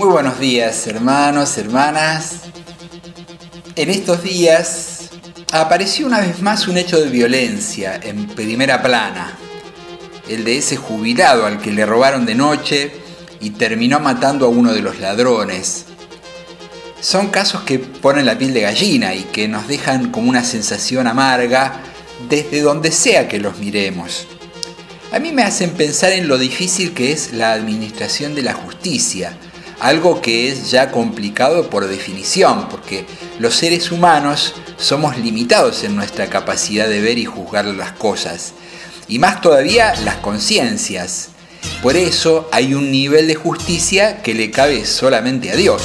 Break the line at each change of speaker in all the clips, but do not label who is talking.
Muy buenos días hermanos, hermanas. En estos días apareció una vez más un hecho de violencia en primera plana, el de ese jubilado al que le robaron de noche y terminó matando a uno de los ladrones. Son casos que ponen la piel de gallina y que nos dejan como una sensación amarga desde donde sea que los miremos. A mí me hacen pensar en lo difícil que es la administración de la justicia, algo que es ya complicado por definición, porque los seres humanos somos limitados en nuestra capacidad de ver y juzgar las cosas, y más todavía las conciencias. Por eso hay un nivel de justicia que le cabe solamente a Dios.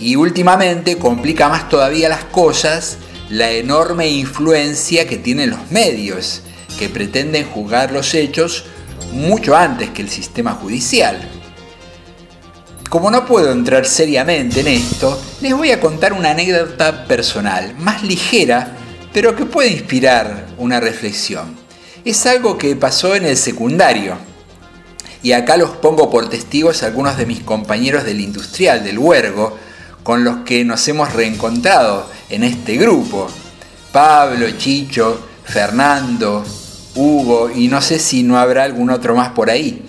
Y últimamente complica más todavía las cosas la enorme influencia que tienen los medios, que pretenden juzgar los hechos mucho antes que el sistema judicial. Como no puedo entrar seriamente en esto, les voy a contar una anécdota personal, más ligera, pero que puede inspirar una reflexión. Es algo que pasó en el secundario. Y acá los pongo por testigos algunos de mis compañeros del industrial, del huergo, con los que nos hemos reencontrado en este grupo. Pablo, Chicho, Fernando, Hugo y no sé si no habrá algún otro más por ahí.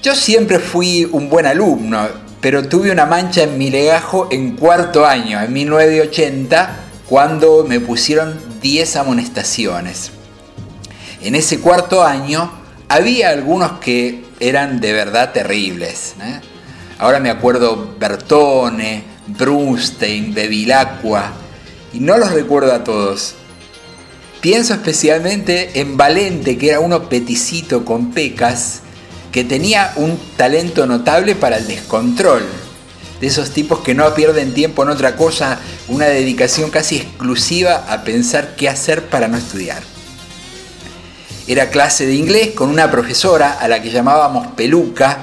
Yo siempre fui un buen alumno, pero tuve una mancha en mi legajo en cuarto año, en 1980, cuando me pusieron 10 amonestaciones. En ese cuarto año había algunos que eran de verdad terribles. ¿eh? Ahora me acuerdo Bertone, Brunstein, Bevilacqua, y no los recuerdo a todos. Pienso especialmente en Valente, que era uno peticito con pecas, que tenía un talento notable para el descontrol. De esos tipos que no pierden tiempo en otra cosa, una dedicación casi exclusiva a pensar qué hacer para no estudiar. Era clase de inglés con una profesora a la que llamábamos Peluca,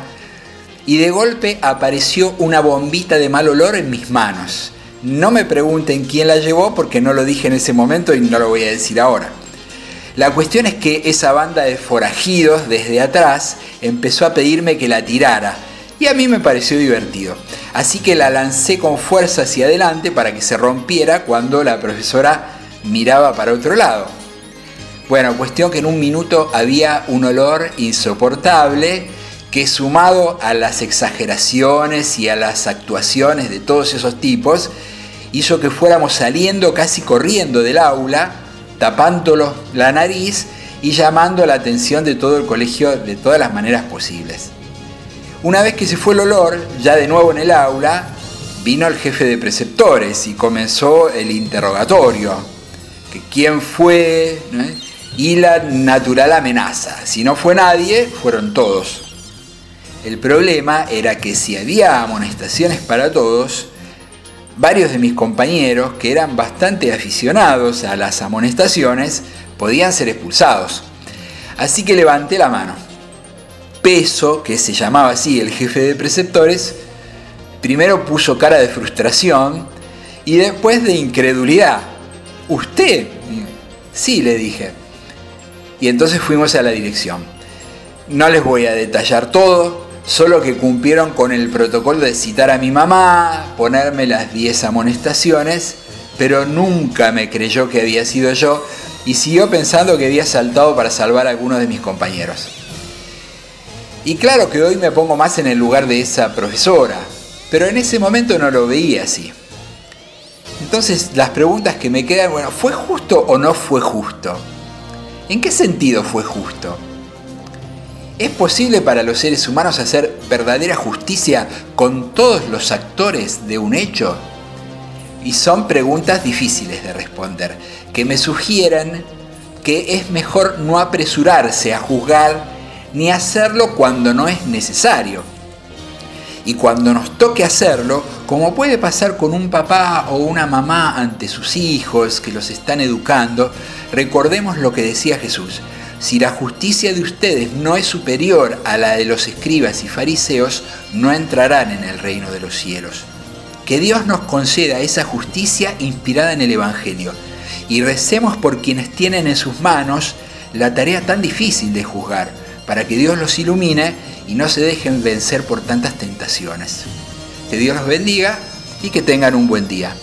y de golpe apareció una bombita de mal olor en mis manos. No me pregunten quién la llevó porque no lo dije en ese momento y no lo voy a decir ahora. La cuestión es que esa banda de forajidos desde atrás empezó a pedirme que la tirara y a mí me pareció divertido. Así que la lancé con fuerza hacia adelante para que se rompiera cuando la profesora miraba para otro lado. Bueno, cuestión que en un minuto había un olor insoportable que sumado a las exageraciones y a las actuaciones de todos esos tipos, hizo que fuéramos saliendo casi corriendo del aula, tapándolos la nariz y llamando la atención de todo el colegio de todas las maneras posibles. Una vez que se fue el olor, ya de nuevo en el aula, vino el jefe de preceptores y comenzó el interrogatorio. Que quién fue y la natural amenaza. Si no fue nadie, fueron todos. El problema era que si había amonestaciones para todos, varios de mis compañeros, que eran bastante aficionados a las amonestaciones, podían ser expulsados. Así que levanté la mano. Peso, que se llamaba así el jefe de preceptores, primero puso cara de frustración y después de incredulidad. ¿Usted? Sí, le dije. Y entonces fuimos a la dirección. No les voy a detallar todo, solo que cumplieron con el protocolo de citar a mi mamá, ponerme las 10 amonestaciones, pero nunca me creyó que había sido yo y siguió pensando que había saltado para salvar a algunos de mis compañeros. Y claro que hoy me pongo más en el lugar de esa profesora, pero en ese momento no lo veía así. Entonces las preguntas que me quedan, bueno, ¿fue justo o no fue justo? ¿En qué sentido fue justo? ¿Es posible para los seres humanos hacer verdadera justicia con todos los actores de un hecho? Y son preguntas difíciles de responder, que me sugieren que es mejor no apresurarse a juzgar ni hacerlo cuando no es necesario. Y cuando nos toque hacerlo, como puede pasar con un papá o una mamá ante sus hijos que los están educando, recordemos lo que decía Jesús si la justicia de ustedes no es superior a la de los escribas y fariseos, no entrarán en el reino de los cielos. Que Dios nos conceda esa justicia inspirada en el Evangelio y recemos por quienes tienen en sus manos la tarea tan difícil de juzgar, para que Dios los ilumine y no se dejen vencer por tantas tentaciones. Que Dios los bendiga y que tengan un buen día.